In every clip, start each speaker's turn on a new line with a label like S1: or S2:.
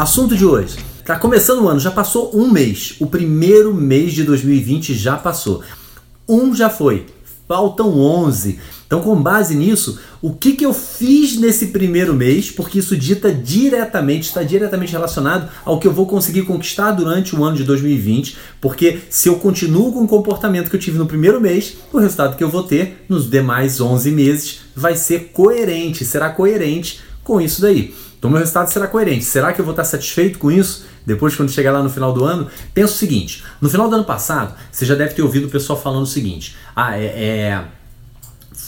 S1: Assunto de hoje. Tá começando o ano, já passou um mês. O primeiro mês de 2020 já passou. Um já foi. Faltam 11. Então, com base nisso, o que, que eu fiz nesse primeiro mês, porque isso dita diretamente, está diretamente relacionado ao que eu vou conseguir conquistar durante o ano de 2020, porque se eu continuo com o comportamento que eu tive no primeiro mês, o resultado que eu vou ter nos demais 11 meses vai ser coerente, será coerente com isso daí. Então, meu resultado será coerente. Será que eu vou estar satisfeito com isso? Depois, quando chegar lá no final do ano, pensa o seguinte: no final do ano passado, você já deve ter ouvido o pessoal falando o seguinte: ah, é, é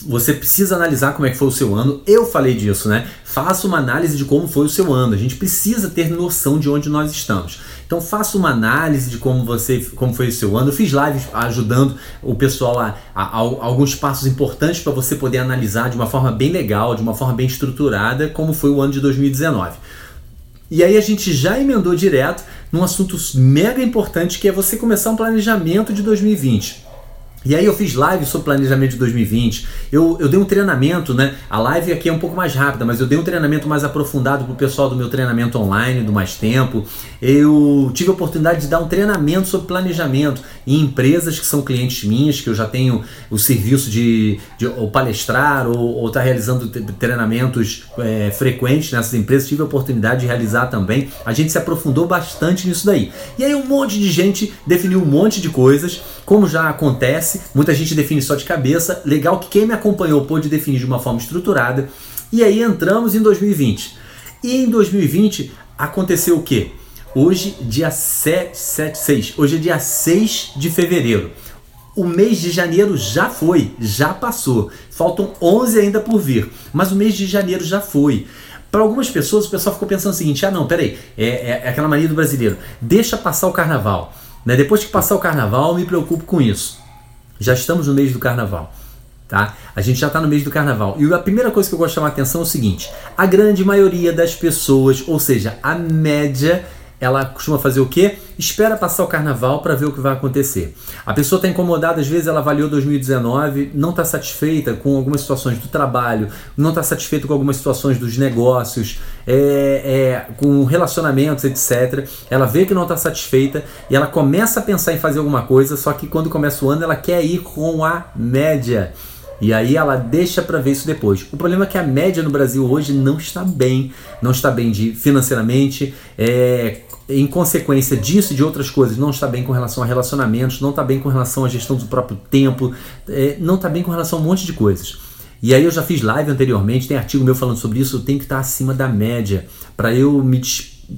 S1: você precisa analisar como é que foi o seu ano. Eu falei disso, né? Faça uma análise de como foi o seu ano. A gente precisa ter noção de onde nós estamos. Então faça uma análise de como você, como foi o seu ano. Eu fiz lives ajudando o pessoal a, a, a alguns passos importantes para você poder analisar de uma forma bem legal, de uma forma bem estruturada, como foi o ano de 2019. E aí a gente já emendou direto num assunto mega importante que é você começar um planejamento de 2020. E aí eu fiz live sobre planejamento de 2020. Eu, eu dei um treinamento, né? A live aqui é um pouco mais rápida, mas eu dei um treinamento mais aprofundado pro pessoal do meu treinamento online, do Mais Tempo. Eu tive a oportunidade de dar um treinamento sobre planejamento em empresas que são clientes minhas, que eu já tenho o serviço de, de ou palestrar ou estar tá realizando treinamentos é, frequentes nessas empresas. Tive a oportunidade de realizar também. A gente se aprofundou bastante nisso daí. E aí um monte de gente definiu um monte de coisas, como já acontece muita gente define só de cabeça. Legal que quem me acompanhou pôde definir de uma forma estruturada. E aí entramos em 2020. E em 2020 aconteceu o quê? Hoje, dia 7, 7, 6. Hoje é dia 6 de fevereiro. O mês de janeiro já foi, já passou. Faltam 11 ainda por vir, mas o mês de janeiro já foi. Para algumas pessoas, o pessoal ficou pensando o seguinte: ah, não, peraí, é, é, é aquela mania do brasileiro, deixa passar o carnaval. Né? Depois que passar o carnaval, me preocupo com isso. Já estamos no mês do carnaval. Tá? A gente já está no mês do carnaval. E a primeira coisa que eu gosto de chamar a atenção é o seguinte: a grande maioria das pessoas, ou seja, a média ela costuma fazer o quê? Espera passar o carnaval para ver o que vai acontecer. A pessoa está incomodada, às vezes ela avaliou 2019, não está satisfeita com algumas situações do trabalho, não está satisfeita com algumas situações dos negócios, é, é, com relacionamentos, etc. Ela vê que não está satisfeita e ela começa a pensar em fazer alguma coisa, só que quando começa o ano ela quer ir com a média. E aí ela deixa para ver isso depois. O problema é que a média no Brasil hoje não está bem, não está bem de financeiramente, é, em consequência disso e de outras coisas, não está bem com relação a relacionamentos, não está bem com relação à gestão do próprio tempo, é, não está bem com relação a um monte de coisas. E aí eu já fiz live anteriormente, tem artigo meu falando sobre isso, eu tenho que estar acima da média para eu, me,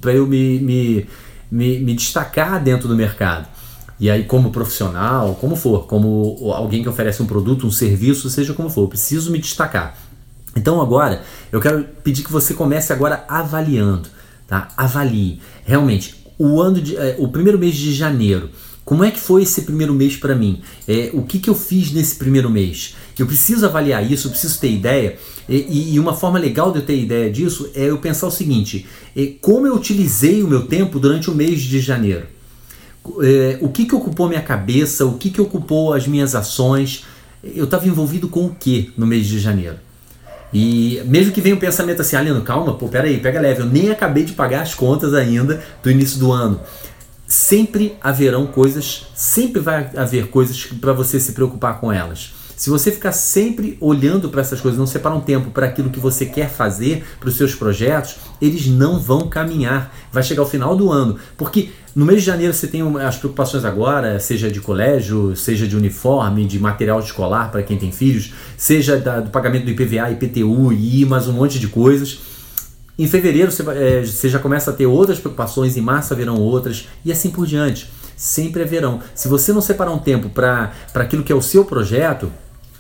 S1: eu me, me, me, me destacar dentro do mercado. E aí, como profissional, como for, como alguém que oferece um produto, um serviço, seja como for, eu preciso me destacar. Então agora, eu quero pedir que você comece agora avaliando, tá? Avalie. Realmente, o ano de, é, o primeiro mês de janeiro, como é que foi esse primeiro mês para mim? É, o que, que eu fiz nesse primeiro mês? Eu preciso avaliar isso, eu preciso ter ideia. E, e, uma forma legal de eu ter ideia disso é eu pensar o seguinte: é, como eu utilizei o meu tempo durante o mês de janeiro? É, o que, que ocupou minha cabeça? O que, que ocupou as minhas ações? Eu estava envolvido com o que no mês de janeiro? E mesmo que venha um pensamento assim, Alino, calma, pô, peraí, pega leve, eu nem acabei de pagar as contas ainda do início do ano. Sempre haverão coisas, sempre vai haver coisas para você se preocupar com elas. Se você ficar sempre olhando para essas coisas, não separar um tempo para aquilo que você quer fazer, para os seus projetos, eles não vão caminhar. Vai chegar o final do ano, porque no mês de janeiro você tem as preocupações agora, seja de colégio, seja de uniforme, de material escolar para quem tem filhos, seja da, do pagamento do IPVA, IPTU e mais um monte de coisas. Em fevereiro você, é, você já começa a ter outras preocupações, em março haverão outras e assim por diante. Sempre haverão. Se você não separar um tempo para aquilo que é o seu projeto,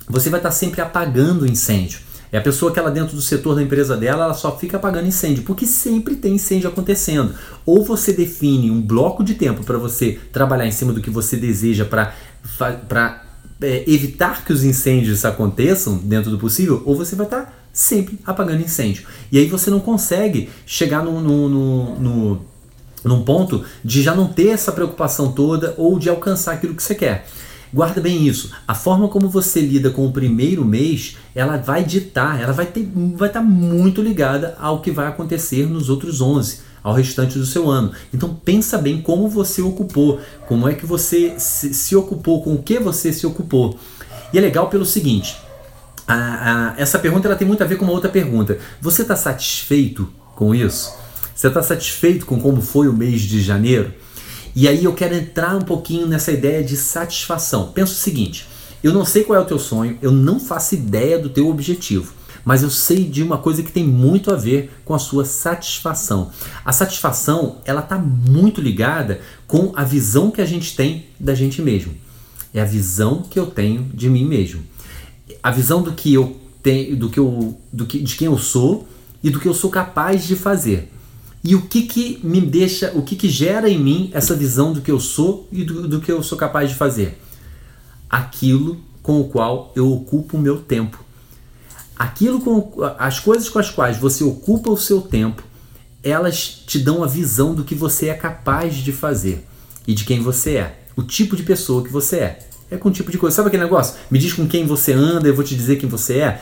S1: você vai estar sempre apagando incêndio. É a pessoa que ela dentro do setor da empresa dela, ela só fica apagando incêndio, porque sempre tem incêndio acontecendo. Ou você define um bloco de tempo para você trabalhar em cima do que você deseja para é, evitar que os incêndios aconteçam dentro do possível, ou você vai estar sempre apagando incêndio. E aí você não consegue chegar no, no, no, no num ponto de já não ter essa preocupação toda ou de alcançar aquilo que você quer. Guarda bem isso. A forma como você lida com o primeiro mês, ela vai ditar, ela vai ter, vai estar muito ligada ao que vai acontecer nos outros 11, ao restante do seu ano. Então pensa bem como você ocupou, como é que você se, se ocupou, com o que você se ocupou. E é legal pelo seguinte. A, a, essa pergunta ela tem muito a ver com uma outra pergunta. Você está satisfeito com isso? Você está satisfeito com como foi o mês de janeiro? E aí eu quero entrar um pouquinho nessa ideia de satisfação. Pensa o seguinte: eu não sei qual é o teu sonho, eu não faço ideia do teu objetivo, mas eu sei de uma coisa que tem muito a ver com a sua satisfação. A satisfação, ela está muito ligada com a visão que a gente tem da gente mesmo. É a visão que eu tenho de mim mesmo. A visão do que eu tenho, do que eu, do que, de quem eu sou e do que eu sou capaz de fazer. E o que que me deixa, o que que gera em mim essa visão do que eu sou e do, do que eu sou capaz de fazer? Aquilo com o qual eu ocupo o meu tempo. Aquilo com as coisas com as quais você ocupa o seu tempo, elas te dão a visão do que você é capaz de fazer e de quem você é, o tipo de pessoa que você é. É com o tipo de coisa. Sabe aquele negócio? Me diz com quem você anda, eu vou te dizer quem você é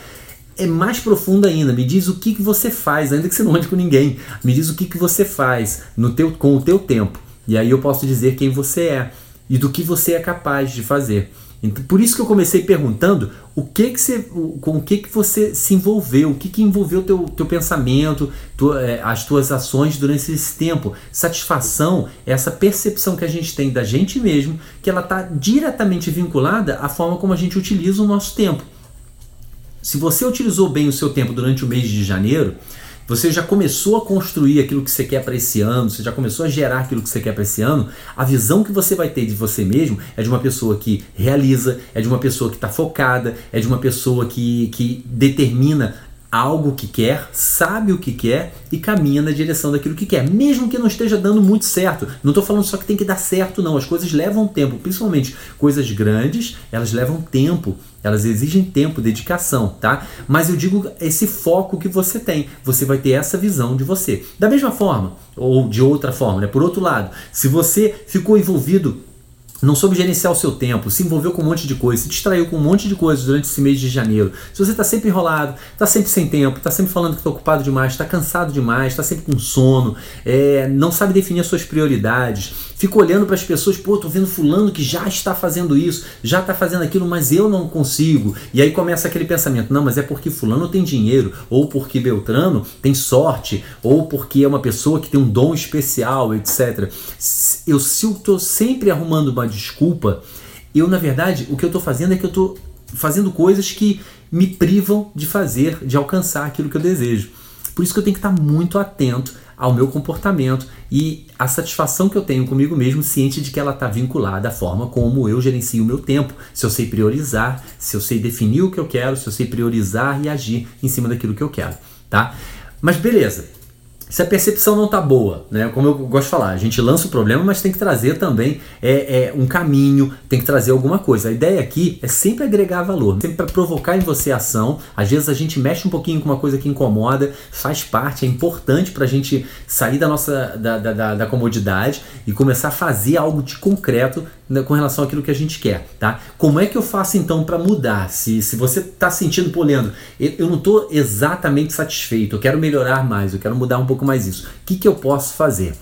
S1: é mais profunda ainda. Me diz o que, que você faz, ainda que você não ande com ninguém. Me diz o que, que você faz no teu, com o teu tempo. E aí eu posso dizer quem você é e do que você é capaz de fazer. Então, por isso que eu comecei perguntando o que que você, com o que, que você se envolveu, o que, que envolveu teu, teu pensamento, tu, é, as tuas ações durante esse tempo. Satisfação é essa percepção que a gente tem da gente mesmo, que ela está diretamente vinculada à forma como a gente utiliza o nosso tempo. Se você utilizou bem o seu tempo durante o mês de janeiro, você já começou a construir aquilo que você quer para esse ano, você já começou a gerar aquilo que você quer para esse ano, a visão que você vai ter de você mesmo é de uma pessoa que realiza, é de uma pessoa que está focada, é de uma pessoa que, que determina algo que quer, sabe o que quer e caminha na direção daquilo que quer, mesmo que não esteja dando muito certo. Não estou falando só que tem que dar certo, não. As coisas levam tempo, principalmente coisas grandes, elas levam tempo, elas exigem tempo, dedicação, tá? Mas eu digo esse foco que você tem, você vai ter essa visão de você. Da mesma forma, ou de outra forma, né? Por outro lado, se você ficou envolvido não soube gerenciar o seu tempo, se envolveu com um monte de coisa, se distraiu com um monte de coisas durante esse mês de janeiro. Se você está sempre enrolado, está sempre sem tempo, está sempre falando que está ocupado demais, está cansado demais, está sempre com sono, é, não sabe definir as suas prioridades, fica olhando para as pessoas, pô, tô vendo fulano que já está fazendo isso, já está fazendo aquilo, mas eu não consigo. E aí começa aquele pensamento, não, mas é porque fulano tem dinheiro, ou porque Beltrano tem sorte, ou porque é uma pessoa que tem um dom especial, etc. Eu se eu estou sempre arrumando uma desculpa, eu na verdade o que eu estou fazendo é que eu estou fazendo coisas que me privam de fazer, de alcançar aquilo que eu desejo. Por isso que eu tenho que estar muito atento ao meu comportamento e a satisfação que eu tenho comigo mesmo, ciente de que ela está vinculada à forma como eu gerencio o meu tempo. Se eu sei priorizar, se eu sei definir o que eu quero, se eu sei priorizar e agir em cima daquilo que eu quero, tá? Mas beleza, se a percepção não está boa, né? Como eu gosto de falar, a gente lança o problema, mas tem que trazer também é, é um caminho, tem que trazer alguma coisa. A ideia aqui é sempre agregar valor, sempre para provocar em você ação. Às vezes a gente mexe um pouquinho com uma coisa que incomoda, faz parte, é importante para a gente sair da nossa da, da, da, comodidade e começar a fazer algo de concreto com relação àquilo que a gente quer, tá? Como é que eu faço então para mudar? Se, se você está sentindo, pô, Leandro, eu, não estou exatamente satisfeito, eu quero melhorar mais, eu quero mudar um pouco pouco mais isso. O que, que eu posso fazer?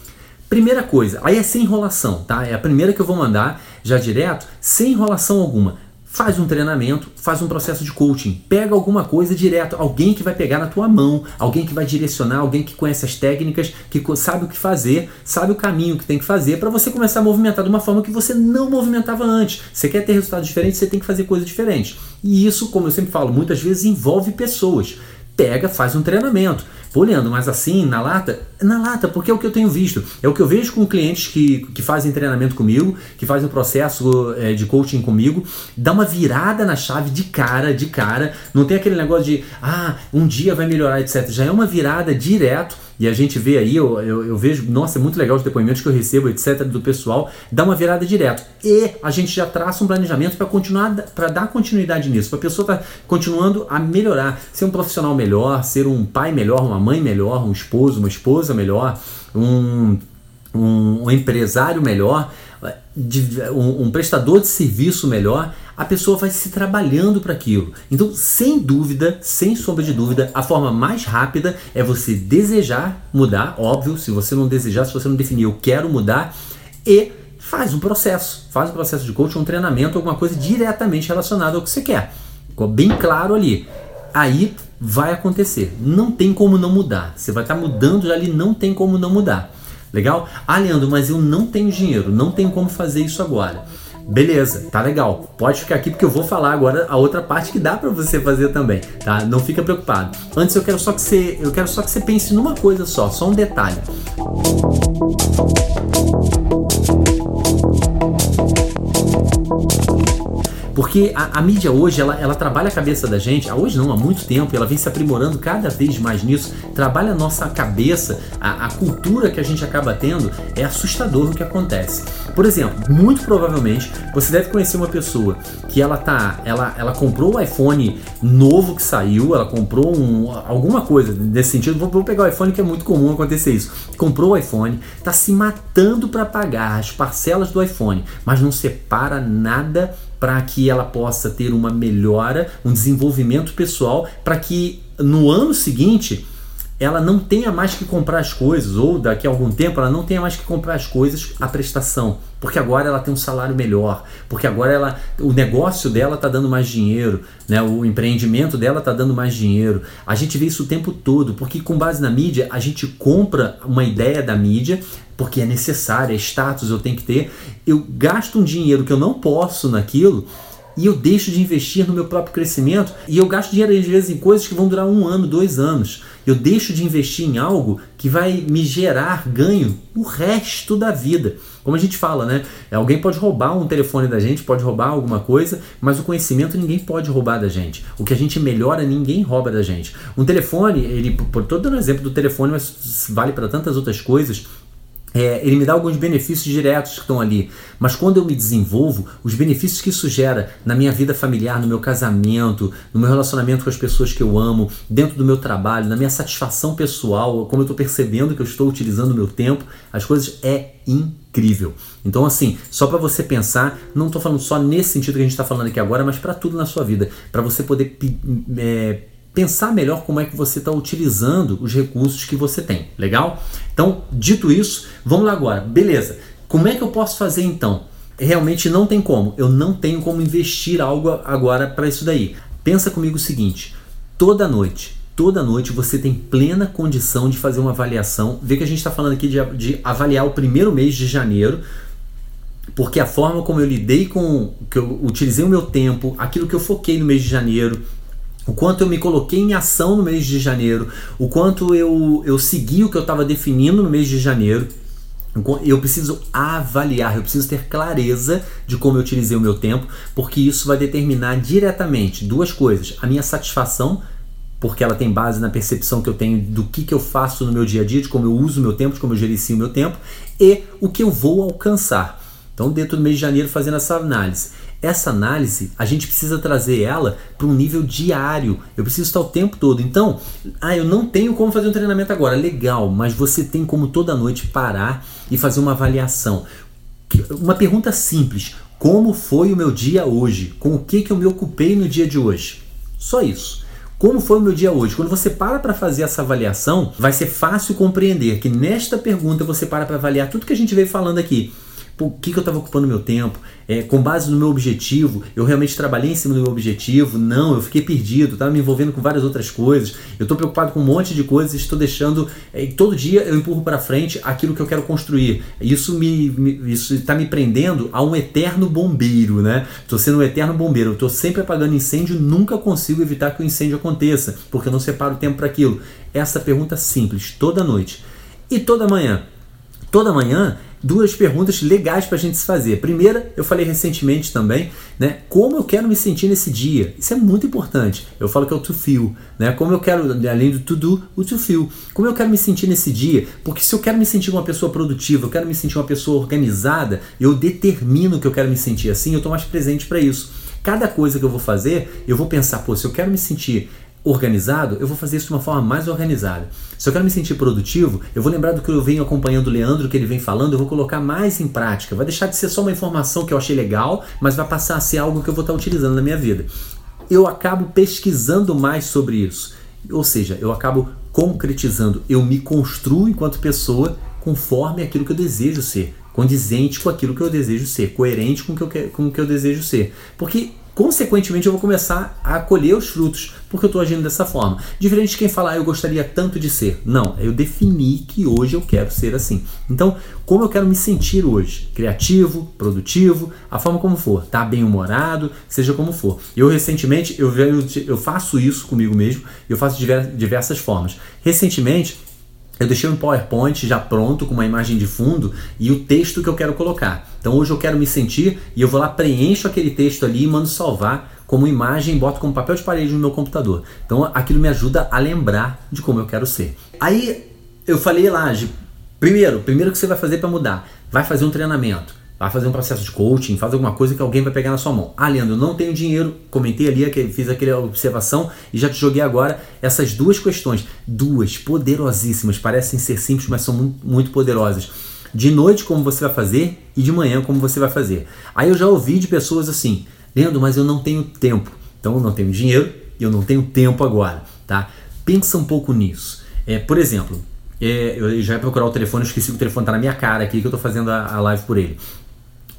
S1: Primeira coisa, aí é sem enrolação, tá? É a primeira que eu vou mandar já direto, sem enrolação alguma. Faz um treinamento, faz um processo de coaching, pega alguma coisa direto, alguém que vai pegar na tua mão, alguém que vai direcionar, alguém que conhece as técnicas, que sabe o que fazer, sabe o caminho que tem que fazer para você começar a movimentar de uma forma que você não movimentava antes. Você quer ter resultados diferentes, você tem que fazer coisas diferentes. E isso, como eu sempre falo, muitas vezes envolve pessoas. Pega, faz um treinamento. Pô, mas assim, na lata? Na lata, porque é o que eu tenho visto. É o que eu vejo com clientes que, que fazem treinamento comigo, que fazem o processo é, de coaching comigo, dá uma virada na chave de cara, de cara. Não tem aquele negócio de, ah, um dia vai melhorar, etc. Já é uma virada direto e a gente vê aí, eu, eu, eu, vejo, nossa, é muito legal os depoimentos que eu recebo, etc., do pessoal, dá uma virada direto. E a gente já traça um planejamento para continuar, para dar continuidade nisso, para a pessoa estar tá continuando a melhorar, ser um profissional melhor, ser um pai melhor, uma mãe melhor, um esposo, uma esposa melhor, um, um, um empresário melhor, um, um prestador de serviço melhor a pessoa vai se trabalhando para aquilo. Então, sem dúvida, sem sombra de dúvida, a forma mais rápida é você desejar mudar, óbvio, se você não desejar, se você não definir eu quero mudar, e faz um processo, faz um processo de coaching, um treinamento, alguma coisa diretamente relacionada ao que você quer. Ficou bem claro ali. Aí vai acontecer. Não tem como não mudar. Você vai estar tá mudando ali, não tem como não mudar. Legal? Ah, Leandro, mas eu não tenho dinheiro, não tenho como fazer isso agora. Beleza, tá legal. Pode ficar aqui porque eu vou falar agora a outra parte que dá para você fazer também, tá? Não fica preocupado. Antes eu quero só que você, eu quero só que você pense numa coisa só, só um detalhe. Porque a, a, mídia hoje, ela, ela trabalha a cabeça da gente, hoje não, há muito tempo, ela vem se aprimorando cada vez mais nisso, trabalha a nossa cabeça, a, a cultura que a gente acaba tendo, é assustador o que acontece. Por exemplo, muito provavelmente você deve conhecer uma pessoa que ela tá, ela, ela comprou o iPhone novo que saiu, ela comprou um, alguma coisa nesse sentido. Vou, vou pegar o iPhone que é muito comum acontecer isso. Comprou o iPhone, tá se matando para pagar as parcelas do iPhone, mas não separa nada para que ela possa ter uma melhora, um desenvolvimento pessoal, para que no ano seguinte ela não tenha mais que comprar as coisas, ou daqui a algum tempo ela não tenha mais que comprar as coisas a prestação, porque agora ela tem um salário melhor, porque agora ela, o negócio dela está dando mais dinheiro, né? o empreendimento dela está dando mais dinheiro. A gente vê isso o tempo todo, porque com base na mídia a gente compra uma ideia da mídia, porque é necessário, é status, eu tenho que ter. Eu gasto um dinheiro que eu não posso naquilo e eu deixo de investir no meu próprio crescimento e eu gasto dinheiro às vezes em coisas que vão durar um ano, dois anos. Eu deixo de investir em algo que vai me gerar ganho o resto da vida. Como a gente fala, né? Alguém pode roubar um telefone da gente, pode roubar alguma coisa, mas o conhecimento ninguém pode roubar da gente. O que a gente melhora, ninguém rouba da gente. Um telefone, ele, por todo dando exemplo do telefone, mas vale para tantas outras coisas. É, ele me dá alguns benefícios diretos que estão ali, mas quando eu me desenvolvo, os benefícios que isso gera na minha vida familiar, no meu casamento, no meu relacionamento com as pessoas que eu amo, dentro do meu trabalho, na minha satisfação pessoal, como eu estou percebendo que eu estou utilizando o meu tempo, as coisas é incrível. Então, assim, só para você pensar, não estou falando só nesse sentido que a gente está falando aqui agora, mas para tudo na sua vida, para você poder é, pensar melhor como é que você está utilizando os recursos que você tem. Legal? Então, dito isso, vamos lá agora. Beleza. Como é que eu posso fazer então? Realmente não tem como. Eu não tenho como investir algo agora para isso daí. Pensa comigo o seguinte: toda noite, toda noite você tem plena condição de fazer uma avaliação. Vê que a gente está falando aqui de, de avaliar o primeiro mês de janeiro porque a forma como eu lidei com, que eu utilizei o meu tempo, aquilo que eu foquei no mês de janeiro, o quanto eu me coloquei em ação no mês de janeiro, o quanto eu, eu segui o que eu estava definindo no mês de janeiro. Eu preciso avaliar, eu preciso ter clareza de como eu utilizei o meu tempo, porque isso vai determinar diretamente duas coisas: a minha satisfação, porque ela tem base na percepção que eu tenho do que, que eu faço no meu dia a dia, de como eu uso o meu tempo, de como eu gerencio o meu tempo, e o que eu vou alcançar. Então, dentro do mês de janeiro, fazendo essa análise. Essa análise, a gente precisa trazer ela para um nível diário. Eu preciso estar o tempo todo. Então, ah, eu não tenho como fazer um treinamento agora. Legal, mas você tem como toda noite parar e fazer uma avaliação. Uma pergunta simples: como foi o meu dia hoje? Com o que, que eu me ocupei no dia de hoje? Só isso. Como foi o meu dia hoje? Quando você para para fazer essa avaliação, vai ser fácil compreender que nesta pergunta você para para avaliar tudo que a gente veio falando aqui o que, que eu estava ocupando meu tempo, é, com base no meu objetivo, eu realmente trabalhei em cima do meu objetivo, não, eu fiquei perdido, estava me envolvendo com várias outras coisas, eu estou preocupado com um monte de coisas, estou deixando, é, todo dia eu empurro para frente aquilo que eu quero construir. Isso me, me isso está me prendendo a um eterno bombeiro, né? Estou sendo um eterno bombeiro, estou sempre apagando incêndio, nunca consigo evitar que o incêndio aconteça, porque eu não separo o tempo para aquilo. Essa pergunta simples, toda noite e toda manhã. Toda manhã duas perguntas legais para a gente se fazer. Primeira, eu falei recentemente também, né? Como eu quero me sentir nesse dia? Isso é muito importante. Eu falo que é o to feel, né? Como eu quero, além do to do, o to feel. Como eu quero me sentir nesse dia? Porque se eu quero me sentir uma pessoa produtiva, eu quero me sentir uma pessoa organizada, eu determino que eu quero me sentir assim, eu estou mais presente para isso. Cada coisa que eu vou fazer, eu vou pensar, pô, se eu quero me sentir organizado, eu vou fazer isso de uma forma mais organizada. Se eu quero me sentir produtivo, eu vou lembrar do que eu venho acompanhando o Leandro, que ele vem falando, eu vou colocar mais em prática. Vai deixar de ser só uma informação que eu achei legal, mas vai passar a ser algo que eu vou estar utilizando na minha vida. Eu acabo pesquisando mais sobre isso. Ou seja, eu acabo concretizando, eu me construo enquanto pessoa conforme aquilo que eu desejo ser, condizente com aquilo que eu desejo ser, coerente com o que eu, com o que eu desejo ser. Porque consequentemente eu vou começar a colher os frutos, porque eu estou agindo dessa forma. Diferente de quem fala, ah, eu gostaria tanto de ser. Não, eu defini que hoje eu quero ser assim. Então, como eu quero me sentir hoje? Criativo, produtivo, a forma como for, tá bem humorado, seja como for. Eu recentemente, eu, eu faço isso comigo mesmo, eu faço diversas formas. Recentemente, eu deixei um PowerPoint já pronto com uma imagem de fundo e o texto que eu quero colocar. Então hoje eu quero me sentir e eu vou lá, preencho aquele texto ali e mando salvar como imagem, boto como papel de parede no meu computador. Então aquilo me ajuda a lembrar de como eu quero ser. Aí eu falei lá, primeiro, primeiro que você vai fazer para mudar, vai fazer um treinamento vai fazer um processo de coaching, faz alguma coisa que alguém vai pegar na sua mão. Ah, Leandro, não tenho dinheiro. Comentei ali, fiz aquela observação e já te joguei agora essas duas questões. Duas poderosíssimas, parecem ser simples, mas são muito, muito poderosas. De noite, como você vai fazer, e de manhã, como você vai fazer. Aí eu já ouvi de pessoas assim, Leandro, mas eu não tenho tempo. Então eu não tenho dinheiro e eu não tenho tempo agora, tá? Pensa um pouco nisso. É, por exemplo, é, eu já ia procurar o telefone, esqueci que o telefone está na minha cara aqui, que eu estou fazendo a, a live por ele.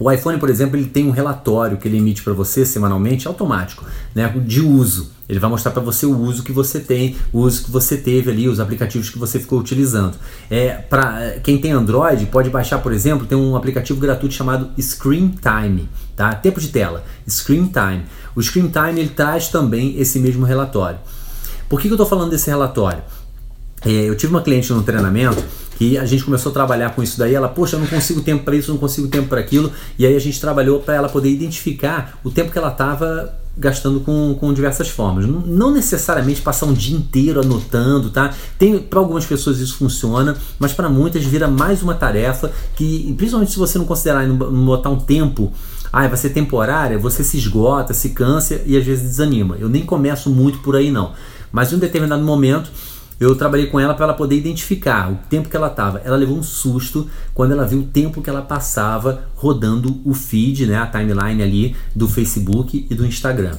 S1: O iPhone, por exemplo, ele tem um relatório que ele emite para você semanalmente, automático, né, de uso. Ele vai mostrar para você o uso que você tem, o uso que você teve ali, os aplicativos que você ficou utilizando. É, para quem tem Android, pode baixar, por exemplo, tem um aplicativo gratuito chamado Screen Time, tá? Tempo de tela, Screen Time. O Screen Time ele traz também esse mesmo relatório. Por que, que eu estou falando desse relatório? É, eu tive uma cliente no treinamento que a gente começou a trabalhar com isso daí. Ela, poxa, eu não consigo tempo para isso, não consigo tempo para aquilo. E aí a gente trabalhou para ela poder identificar o tempo que ela estava gastando com, com diversas formas. Não necessariamente passar um dia inteiro anotando, tá? Tem para algumas pessoas isso funciona, mas para muitas vira mais uma tarefa que, principalmente se você não considerar não botar um tempo, ah, vai ser temporária, você se esgota, se cansa e às vezes desanima. Eu nem começo muito por aí não. Mas em um determinado momento eu trabalhei com ela para ela poder identificar o tempo que ela estava. Ela levou um susto quando ela viu o tempo que ela passava rodando o feed, né, a timeline ali do Facebook e do Instagram.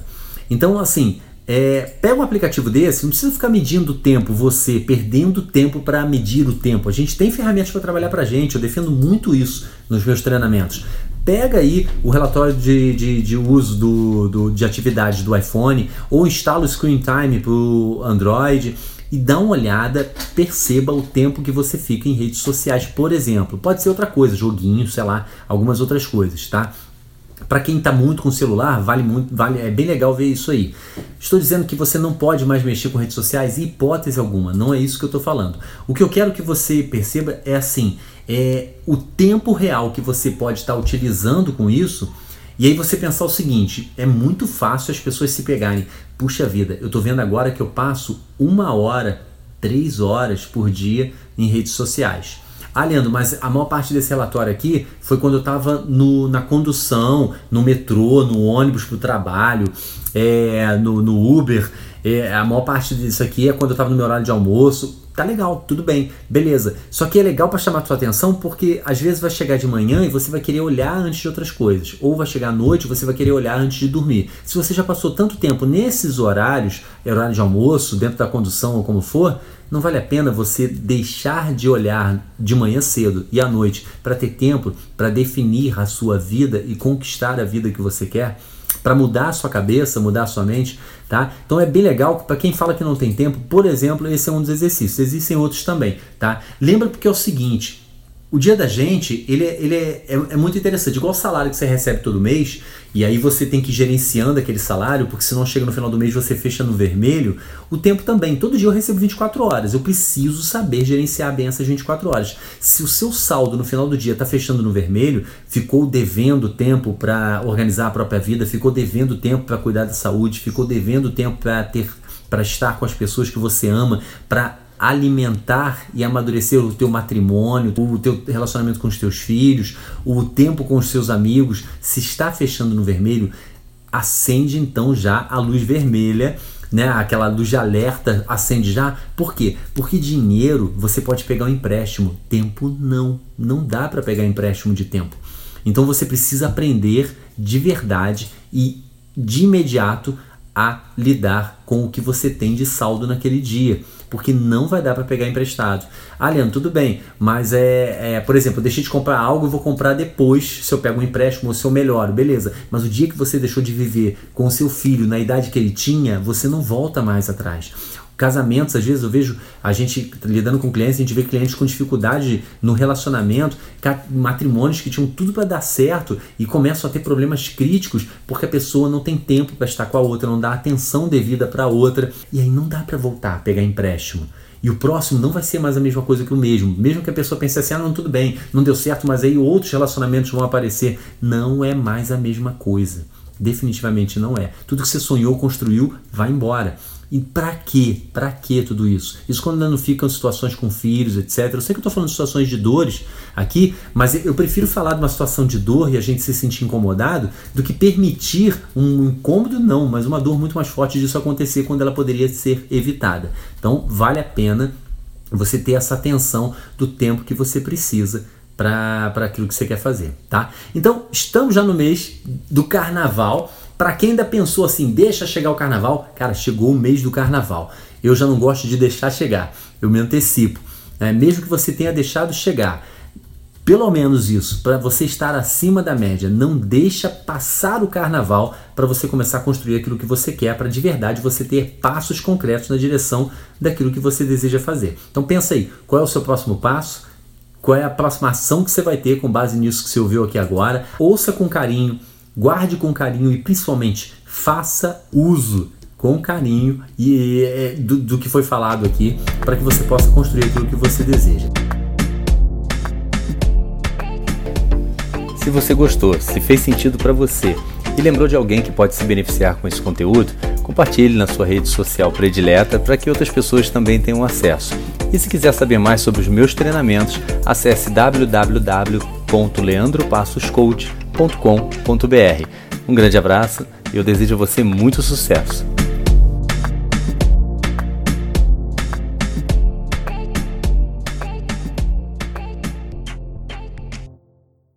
S1: Então, assim, é, pega um aplicativo desse, não precisa ficar medindo o tempo, você perdendo tempo para medir o tempo. A gente tem ferramentas para trabalhar para a gente, eu defendo muito isso nos meus treinamentos. Pega aí o relatório de, de, de uso do, do, de atividades do iPhone ou instala o Screen Time para o Android e dá uma olhada, perceba o tempo que você fica em redes sociais, por exemplo. Pode ser outra coisa, joguinho, sei lá, algumas outras coisas, tá? Para quem está muito com celular, vale muito, vale, é bem legal ver isso aí. Estou dizendo que você não pode mais mexer com redes sociais, hipótese alguma, não é isso que eu estou falando. O que eu quero que você perceba é assim, é o tempo real que você pode estar tá utilizando com isso e aí você pensar o seguinte: é muito fácil as pessoas se pegarem. Puxa vida, eu tô vendo agora que eu passo uma hora, três horas por dia em redes sociais. Ah, Leandro, mas a maior parte desse relatório aqui foi quando eu estava na condução, no metrô, no ônibus para o trabalho, é, no, no, Uber. É, a maior parte disso aqui é quando eu estava no meu horário de almoço. Tá legal, tudo bem, beleza. Só que é legal para chamar a sua atenção porque às vezes vai chegar de manhã e você vai querer olhar antes de outras coisas. Ou vai chegar à noite e você vai querer olhar antes de dormir. Se você já passou tanto tempo nesses horários, horário de almoço, dentro da condução ou como for, não vale a pena você deixar de olhar de manhã cedo e à noite para ter tempo para definir a sua vida e conquistar a vida que você quer, para mudar a sua cabeça, mudar a sua mente, tá? Então é bem legal para quem fala que não tem tempo, por exemplo, esse é um dos exercícios. Existem outros também, tá? Lembra porque é o seguinte, o dia da gente, ele, é, ele é, é, é, muito interessante. Igual o salário que você recebe todo mês, e aí você tem que ir gerenciando aquele salário, porque senão chega no final do mês você fecha no vermelho. O tempo também. Todo dia eu recebo 24 horas. Eu preciso saber gerenciar bem essas 24 horas. Se o seu saldo no final do dia está fechando no vermelho, ficou devendo tempo para organizar a própria vida, ficou devendo tempo para cuidar da saúde, ficou devendo tempo para ter para estar com as pessoas que você ama, para alimentar e amadurecer o teu matrimônio, o teu relacionamento com os teus filhos, o tempo com os seus amigos, se está fechando no vermelho, acende então já a luz vermelha, né? Aquela luz de alerta acende já. Por quê? Porque dinheiro você pode pegar um empréstimo, tempo não, não dá para pegar empréstimo de tempo. Então você precisa aprender de verdade e de imediato a lidar com o que você tem de saldo naquele dia, porque não vai dar para pegar emprestado. Ah, Leandro, tudo bem, mas é, é, por exemplo, eu deixei de comprar algo e vou comprar depois, se eu pego um empréstimo ou se eu melhoro, beleza. Mas o dia que você deixou de viver com o seu filho na idade que ele tinha, você não volta mais atrás. Casamentos, às vezes eu vejo a gente lidando com clientes, a gente vê clientes com dificuldade no relacionamento, matrimônios que tinham tudo para dar certo e começam a ter problemas críticos porque a pessoa não tem tempo para estar com a outra, não dá atenção devida para a outra e aí não dá para voltar a pegar empréstimo. E o próximo não vai ser mais a mesma coisa que o mesmo. Mesmo que a pessoa pense assim, ah, não, tudo bem, não deu certo, mas aí outros relacionamentos vão aparecer. Não é mais a mesma coisa. Definitivamente não é. Tudo que você sonhou, construiu, vai embora. E para quê? Para que tudo isso? Isso quando não ficam situações com filhos, etc. Eu sei que eu estou falando de situações de dores aqui, mas eu prefiro falar de uma situação de dor e a gente se sentir incomodado do que permitir um incômodo, não, mas uma dor muito mais forte disso acontecer quando ela poderia ser evitada. Então vale a pena você ter essa atenção do tempo que você precisa para aquilo que você quer fazer, tá? Então, estamos já no mês do carnaval. Para quem ainda pensou assim, deixa chegar o carnaval, cara, chegou o mês do carnaval. Eu já não gosto de deixar chegar, eu me antecipo. Né? Mesmo que você tenha deixado chegar, pelo menos isso, para você estar acima da média. Não deixa passar o carnaval para você começar a construir aquilo que você quer, para de verdade você ter passos concretos na direção daquilo que você deseja fazer. Então pensa aí, qual é o seu próximo passo? Qual é a próxima ação que você vai ter com base nisso que você ouviu aqui agora? Ouça com carinho, guarde com carinho e principalmente faça uso com carinho e é, do, do que foi falado aqui para que você possa construir aquilo que você deseja.
S2: Se você gostou, se fez sentido para você e lembrou de alguém que pode se beneficiar com esse conteúdo, compartilhe na sua rede social predileta para que outras pessoas também tenham acesso. E se quiser saber mais sobre os meus treinamentos, acesse www.leandropassoscoach.com.br. Um grande abraço e eu desejo a você muito sucesso.